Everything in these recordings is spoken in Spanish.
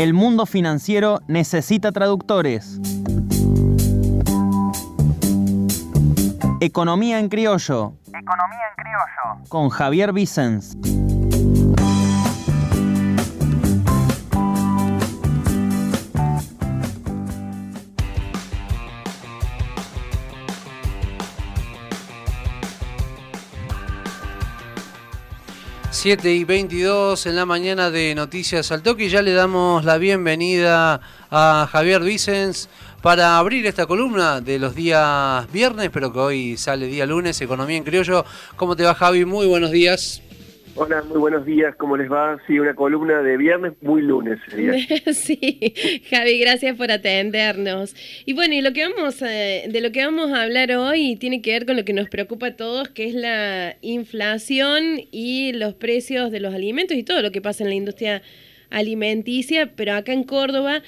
El mundo financiero necesita traductores. Economía en criollo. Economía en criollo. Con Javier Vicens. Siete y 22 en la mañana de Noticias al Toque ya le damos la bienvenida a Javier Vicens para abrir esta columna de los días viernes, pero que hoy sale día lunes, Economía en Criollo. ¿Cómo te va Javi? Muy buenos días. Hola, muy buenos días, ¿cómo les va? Sí, una columna de viernes muy lunes sí, Javi, gracias por atendernos. Y bueno, y lo que vamos de lo que vamos a hablar hoy tiene que ver con lo que nos preocupa a todos, que es la inflación y los precios de los alimentos y todo lo que pasa en la industria alimenticia, pero acá en Córdoba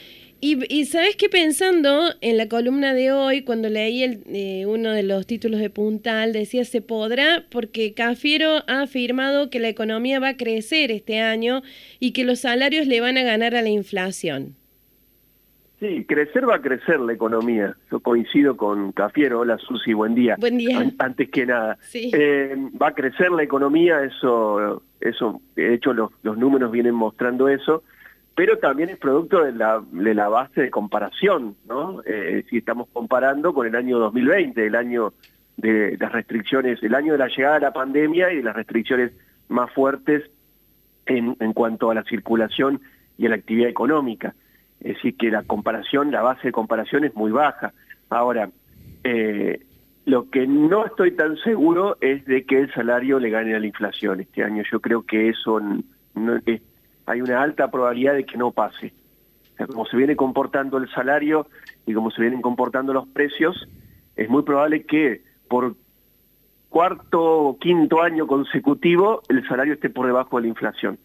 y, sabes qué pensando en la columna de hoy, cuando leí el, eh, uno de los títulos de Puntal, decía se podrá porque Cafiero ha afirmado que la economía va a crecer este año y que los salarios le van a ganar a la inflación. Sí, crecer va a crecer la economía. Yo coincido con Cafiero. Hola Susi, buen día. Buen día. antes que nada. Eh, va a crecer la economía, eso, eso de hecho los, los números vienen mostrando eso pero también es producto de la, base de comparación, ¿no? Eh, si estamos comparando con el año 2020, el año de las restricciones, el año de la llegada de la pandemia y de las restricciones más fuertes en, en cuanto a la circulación y a la actividad económica. Es decir, que la comparación, la base de comparación es muy baja. Ahora, eh, lo que no estoy tan seguro es de que el salario le gane a la inflación este año. Yo creo que eso no, es hay una alta probabilidad de que no pase. como se viene comportando el salario y como se vienen comportando los precios, es muy probable que por cuarto o quinto año consecutivo el salario esté por debajo de la inflación.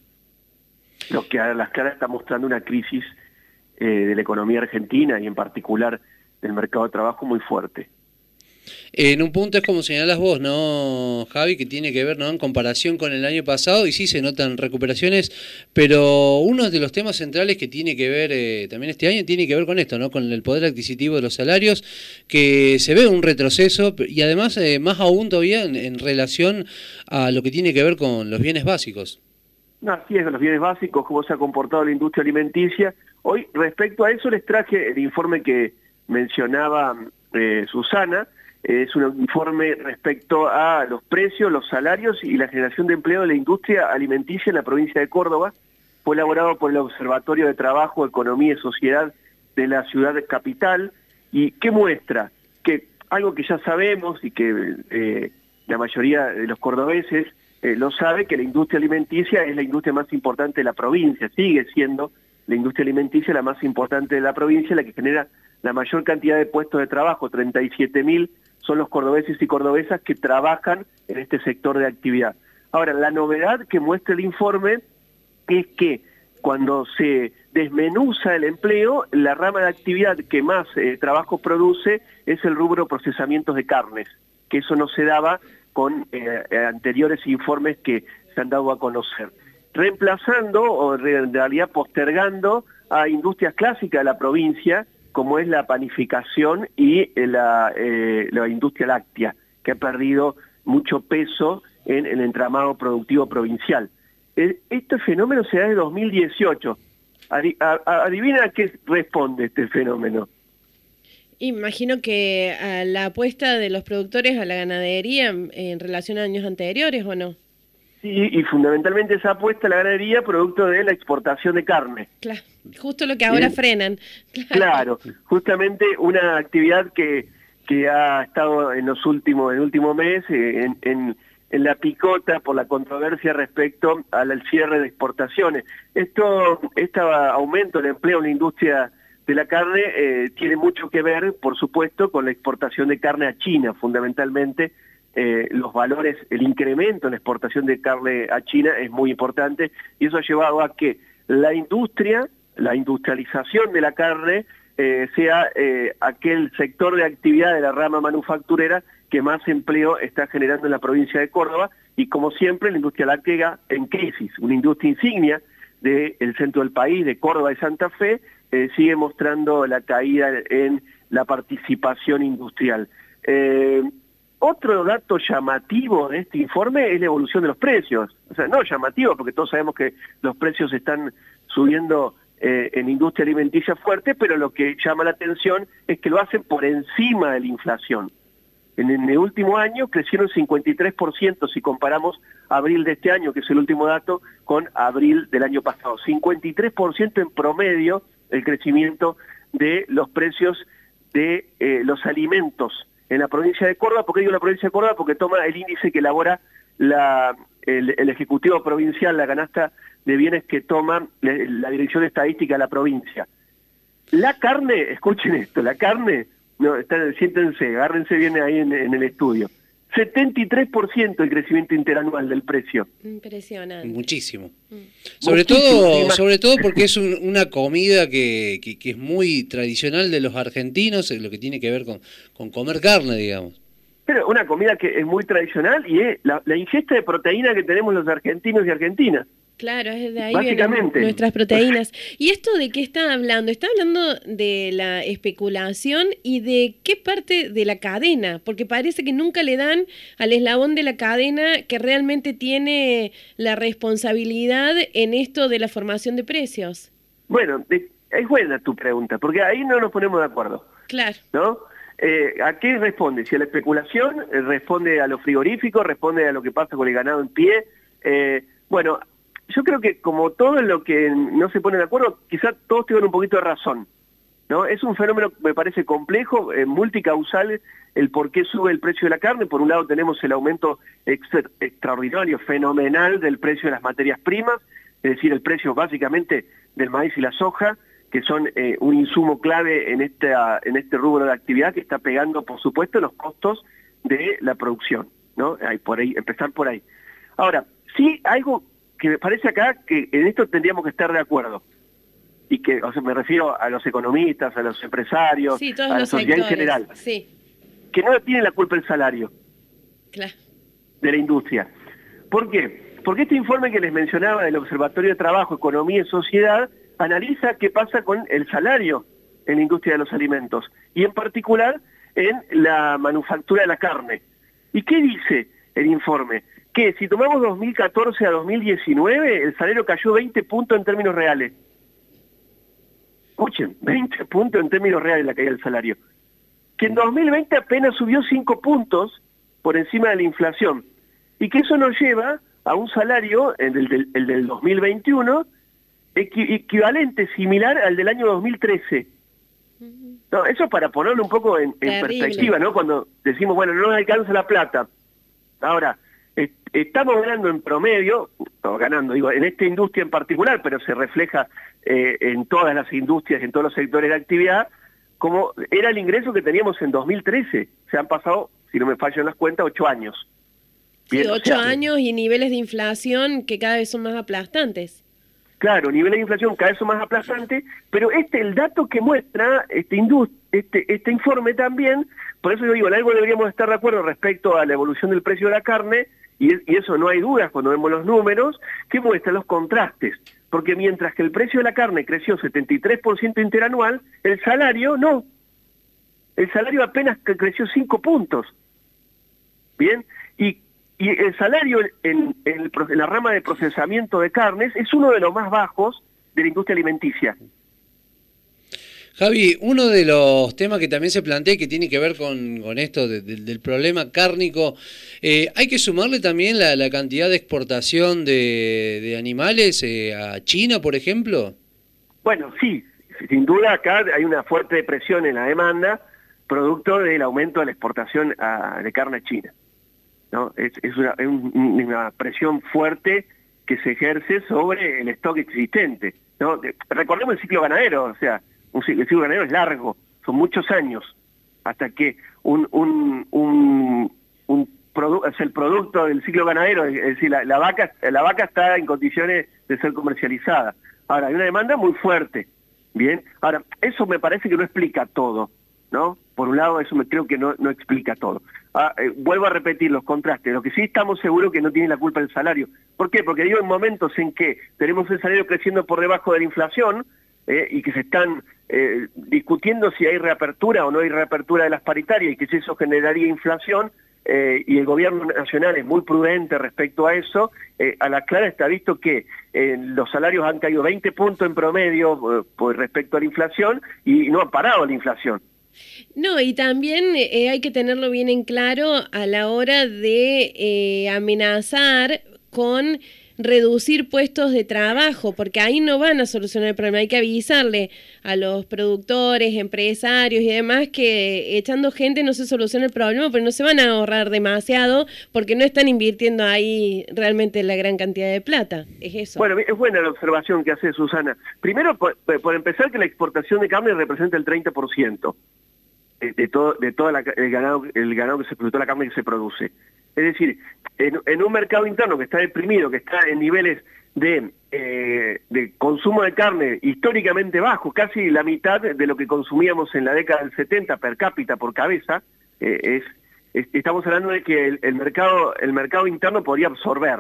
Lo que a las caras está mostrando una crisis eh, de la economía argentina y en particular del mercado de trabajo muy fuerte. En un punto es como señalas vos, ¿no, Javi? Que tiene que ver, ¿no? En comparación con el año pasado, y sí se notan recuperaciones, pero uno de los temas centrales que tiene que ver eh, también este año tiene que ver con esto, ¿no? Con el poder adquisitivo de los salarios, que se ve un retroceso, y además, eh, más aún todavía en, relación a lo que tiene que ver con los bienes básicos. Así es, los bienes básicos, cómo se ha comportado la industria alimenticia. Hoy, respecto a eso, les traje el informe que mencionaba eh, Susana, es un informe respecto a los precios, los salarios y la generación de empleo de la industria alimenticia en la provincia de Córdoba. Fue elaborado por el Observatorio de Trabajo, Economía y Sociedad de la ciudad capital. ¿Y qué muestra? Que algo que ya sabemos y que eh, la mayoría de los cordobeses eh, lo sabe, que la industria alimenticia es la industria más importante de la provincia, sigue siendo la industria alimenticia la más importante de la provincia, la que genera la mayor cantidad de puestos de trabajo, 37 mil son los cordobeses y cordobesas que trabajan en este sector de actividad. Ahora, la novedad que muestra el informe es que cuando se desmenuza el empleo, la rama de actividad que más eh, trabajo produce es el rubro procesamientos de carnes, que eso no se daba con eh, anteriores informes que se han dado a conocer. Reemplazando o en realidad postergando a industrias clásicas de la provincia, como es la panificación y eh, eh, la, industria láctea, que ha perdido mucho peso en el entramado productivo provincial. Este fenómeno se da de 2018. Adivina a qué responde este fenómeno. Imagino que a la apuesta de los productores a la ganadería en relación a años anteriores, ¿o no? Sí, y fundamentalmente esa apuesta a la ganadería producto de la exportación de carne. Claro, justo lo que ahora frenan. Claro. justamente una actividad que, que ha estado en los últimos, en el último mes eh, en, en, la picota por la controversia respecto al cierre de exportaciones. Esto, este aumento del empleo en la industria de la carne eh, tiene mucho que ver, por supuesto, con la exportación de carne a China, fundamentalmente, eh, los valores, el incremento en la exportación de carne a China es muy importante y eso ha llevado a que la industria, la industrialización de la carne eh, sea eh, aquel sector de actividad de la rama manufacturera que más empleo está generando en la provincia de Córdoba y como siempre la industria láctea en crisis, una industria insignia del centro del país, de Córdoba y Santa Fe, sigue mostrando la caída en la participación industrial. Otro dato llamativo de este informe es la evolución de los precios. O sea, no llamativo, porque todos sabemos que los precios están subiendo eh, en industria alimenticia fuerte, pero lo que llama la atención es que lo hacen por encima de la inflación. En el último año crecieron 53% si comparamos abril de este año, que es el último dato, con abril del año pasado. 53% en promedio el crecimiento de los precios de eh, los alimentos en la provincia de Córdoba. ¿Por qué digo la provincia de Córdoba? Porque toma el índice que elabora la, el, Ejecutivo Provincial, la canasta de bienes que toma la, Dirección Estadística de la provincia. La carne, escuchen esto, la carne, no, siéntense, agárrense bien ahí en, el estudio. 73% el crecimiento interanual del precio. Impresionante. Muchísimo. Mm. Sobre todo sobre todo porque es una comida que, que, es muy tradicional de los argentinos, lo que tiene que ver con, con comer carne, digamos. Pero una comida que es muy tradicional y es la, ingesta de proteína que tenemos los argentinos y argentinas. Claro, es de ahí vienen nuestras proteínas. ¿Y esto de qué está hablando? Está hablando de la especulación y de qué parte de la cadena, porque parece que nunca le dan al eslabón de la cadena que realmente tiene la responsabilidad en esto de la formación de precios. Bueno, es buena tu pregunta, porque ahí no nos ponemos de acuerdo. Claro. ¿No? Eh, ¿A qué responde? Si a la especulación, eh, responde a lo frigorífico, responde a lo que pasa con el ganado en pie. Eh, bueno, yo creo que como todo lo que no se pone de acuerdo, quizás todos tengan un poquito de razón. ¿no? Es un fenómeno, me parece, complejo, multicausal, el por qué sube el precio de la carne. Por un lado tenemos el aumento extraordinario, fenomenal del precio de las materias primas, es decir, el precio básicamente del maíz y la soja, que son eh, un insumo clave en, esta, en este rubro de actividad que está pegando, por supuesto, los costos de la producción, ¿no? Hay por ahí, empezar por ahí. Ahora, sí, algo que me parece acá que en esto tendríamos que estar de acuerdo, y que, o sea, me refiero a los economistas, a los empresarios, a la sociedad en general, sí. que no tiene la culpa el salario claro. de la industria. ¿Por qué? Porque este informe que les mencionaba del Observatorio de Trabajo, Economía y Sociedad, analiza qué pasa con el salario en la industria de los alimentos y en particular en la manufactura de la carne. ¿Y qué dice el informe? Que si tomamos 2014 a 2019, el salario cayó 20 puntos en términos reales. Escuchen, 20 puntos en términos reales la caída del salario. Que en 2020 apenas subió 5 puntos por encima de la inflación. Y que eso nos lleva a un salario, el del, el del 2021, equivalente, similar al del año 2013. No, eso para ponerlo un poco en, perspectiva, ¿no? Cuando decimos, bueno, no nos alcanza la plata. Ahora, estamos ganando en promedio, no, ganando, digo, en esta industria en particular, pero se refleja eh, en todas las industrias, en todos los sectores de actividad, como era el ingreso que teníamos en 2013. Se han pasado, si no me fallan las cuentas, ocho años. sí, ocho años y niveles de inflación que cada vez son más aplastantes. Claro, niveles de inflación cada vez son más aplastantes, pero este el dato que muestra este, este, este informe también, por eso yo digo, en algo deberíamos estar de acuerdo respecto a la evolución del precio de la carne, y, eso no hay dudas cuando vemos los números, que muestra los contrastes. Porque mientras que el precio de la carne creció 73% interanual, el salario no. El salario apenas creció 5 puntos. Bien, y y el salario en, la rama de procesamiento de carnes es uno de los más bajos de la industria alimenticia. Javi, uno de los temas que también se plantea y que tiene que ver con, esto del problema cárnico, eh, hay que sumarle también la, cantidad de exportación de, animales eh, a China, por ejemplo. Bueno, sí, sin duda acá hay una fuerte presión en la demanda, producto del aumento de la exportación de carne a China. ¿no? Es, una, presión fuerte que se ejerce sobre el stock existente. ¿no? Recordemos el ciclo ganadero, o sea, un, el ciclo ganadero es largo, son muchos años, hasta que un, un, un, es el producto del ciclo ganadero, es decir, la, vaca, la vaca está en condiciones de ser comercializada. Ahora, hay una demanda muy fuerte, ¿bien? Ahora, eso me parece que no explica todo, ¿no? Por un lado, eso me creo que no, no explica todo. Ah, eh, vuelvo a repetir los contrastes. Lo que sí estamos seguros que no tiene la culpa el salario. ¿Por qué? Porque digo en momentos en que tenemos el salario creciendo por debajo de la inflación eh, y que se están eh, discutiendo si hay reapertura o no hay reapertura de las paritarias y que si eso generaría inflación, y el gobierno nacional es muy prudente respecto a eso, a la clara está visto que los salarios han caído 20 puntos en promedio respecto a la inflación y no han parado la inflación. No, y también eh, hay que tenerlo bien en claro a la hora de eh, amenazar con reducir puestos de trabajo, porque ahí no van a solucionar el problema. Hay que avisarle a los productores, empresarios y demás que echando gente no se soluciona el problema, pero no se van a ahorrar demasiado porque no están invirtiendo ahí realmente la gran cantidad de plata. Es eso. Bueno, es buena la observación que hace Susana. Primero, por, empezar, que la exportación de carne representa el 30% de todo, de todo el ganado, el ganado que se produce, la carne que se produce. Es decir, en, un mercado interno que está deprimido, que está en niveles de, eh, de consumo de carne históricamente bajos, casi la mitad de lo que consumíamos en la década del 70 per cápita por cabeza, eh, es, estamos hablando de que el, mercado, el mercado interno podría absorber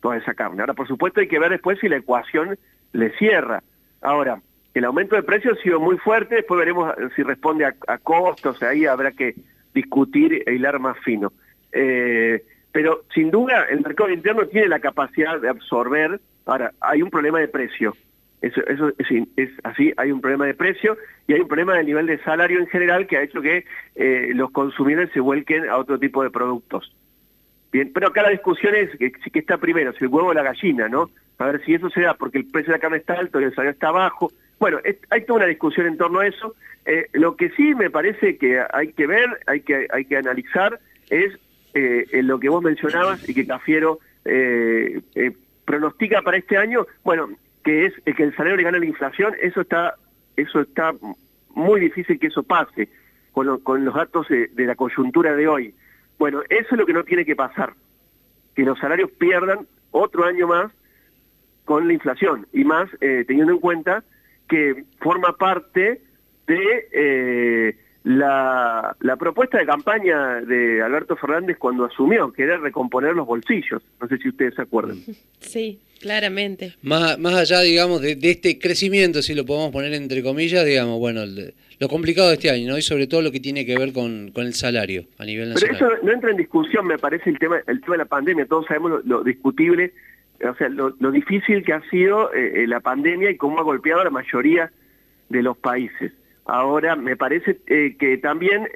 toda esa carne. Ahora, por supuesto, hay que ver después si la ecuación le cierra. Ahora, el aumento de precios ha sido muy fuerte, después veremos si responde a, costos, ahí habrá que discutir e hilar más fino. Eh, pero sin duda el mercado interno tiene la capacidad de absorber, ahora hay un problema de precio, eso, eso es, así, hay un problema de precio y hay un problema del nivel de salario en general que ha hecho que eh, los consumidores se vuelquen a otro tipo de productos. Bien, pero acá la discusión es que, que está primero, si el huevo o la gallina, ¿no? A ver si eso se da porque el precio de la carne está alto y el salario está bajo, bueno, hay toda una discusión en torno a eso. Eh, lo que sí me parece que hay que ver, hay que, hay que analizar, es eh, lo que vos mencionabas y que Cafiero eh, pronostica para este año, bueno, que es que el salario le gana la inflación, eso está, eso está muy difícil que eso pase con, con los datos de la coyuntura de hoy. Bueno, eso es lo que no tiene que pasar, que los salarios pierdan otro año más con la inflación y más teniendo en cuenta que forma parte de eh, la, la, propuesta de campaña de Alberto Fernández cuando asumió, que era recomponer los bolsillos. No sé si ustedes se acuerdan. Sí, claramente. Más, más allá, digamos, de, este crecimiento, si lo podemos poner entre comillas, digamos, bueno, lo complicado de este año, ¿no? Y sobre todo lo que tiene que ver con, con el salario a nivel nacional. Pero eso no entra en discusión, me parece, el tema, el tema de la pandemia. Todos sabemos lo discutible o sea, lo, difícil que ha sido eh, eh, la pandemia y cómo ha golpeado a la mayoría de los países. Ahora, me parece eh, que también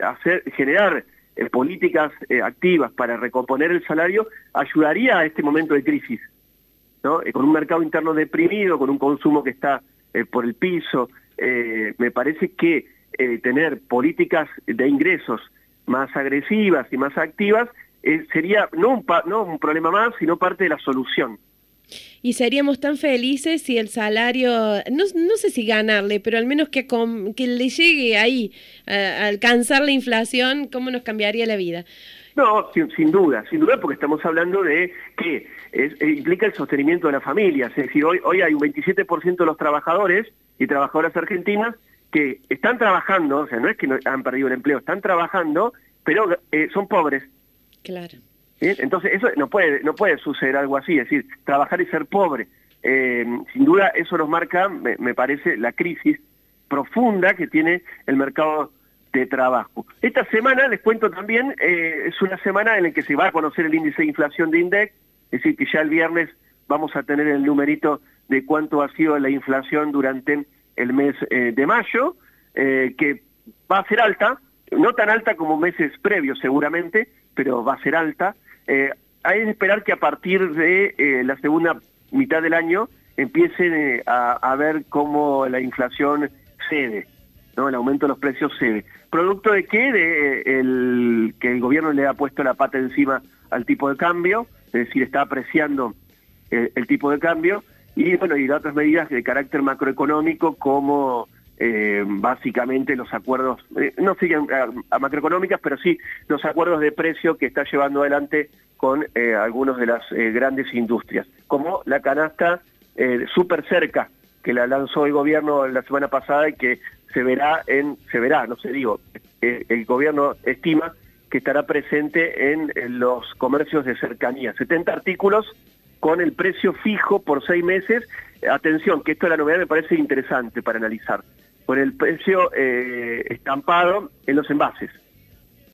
hacer generar políticas activas para recomponer el salario ayudaría a este momento de crisis, ¿no? con un mercado interno deprimido, con un consumo que está por el piso, me parece que tener políticas de ingresos más agresivas y más activas eh, sería no un, no un problema más, sino parte de la solución. Y seríamos tan felices si el salario, no, no sé si ganarle, pero al menos que, que le llegue ahí a, alcanzar la inflación, ¿cómo nos cambiaría la vida? No, sin, duda, sin duda, porque estamos hablando de que es, eh, implica el sostenimiento de la familia. Es decir, hoy, hoy hay un 27% de los trabajadores y trabajadoras argentinas que están trabajando, o sea, no es que no han perdido el empleo, están trabajando, pero eh, son pobres Claro. Entonces, eso no puede, no puede suceder algo así, es decir, trabajar y ser pobre. Eh, sin duda, eso nos marca, me, parece, la crisis profunda que tiene el mercado de trabajo. Esta semana, les cuento también, eh, es una semana en la que se va a conocer el índice de inflación de INDEC, es decir, que ya el viernes vamos a tener el numerito de cuánto ha sido la inflación durante el mes eh, de mayo, que va a ser alta, no tan alta como meses previos seguramente, pero va a ser alta. Eh, hay que esperar que a partir de eh, la segunda mitad del año empiecen eh, a, ver cómo la inflación cede, ¿no? el aumento de los precios cede. ¿Producto de qué? De el, que el gobierno le ha puesto la pata encima al tipo de cambio, es decir, está apreciando el tipo de cambio, y bueno, y otras medidas de carácter macroeconómico como eh, básicamente los acuerdos, eh, no siguen a, macroeconómicas, pero sí los acuerdos de precio que está llevando adelante con eh, algunos de las grandes industrias, como la canasta súper cerca que la lanzó el gobierno la semana pasada y que se verá en, se verá, no sé, digo, eh, el gobierno estima que estará presente en, en los comercios de cercanía. 70 artículos con el precio fijo por seis meses. Atención, que esto de la novedad me parece interesante para analizar. Con el precio eh, estampado en los envases.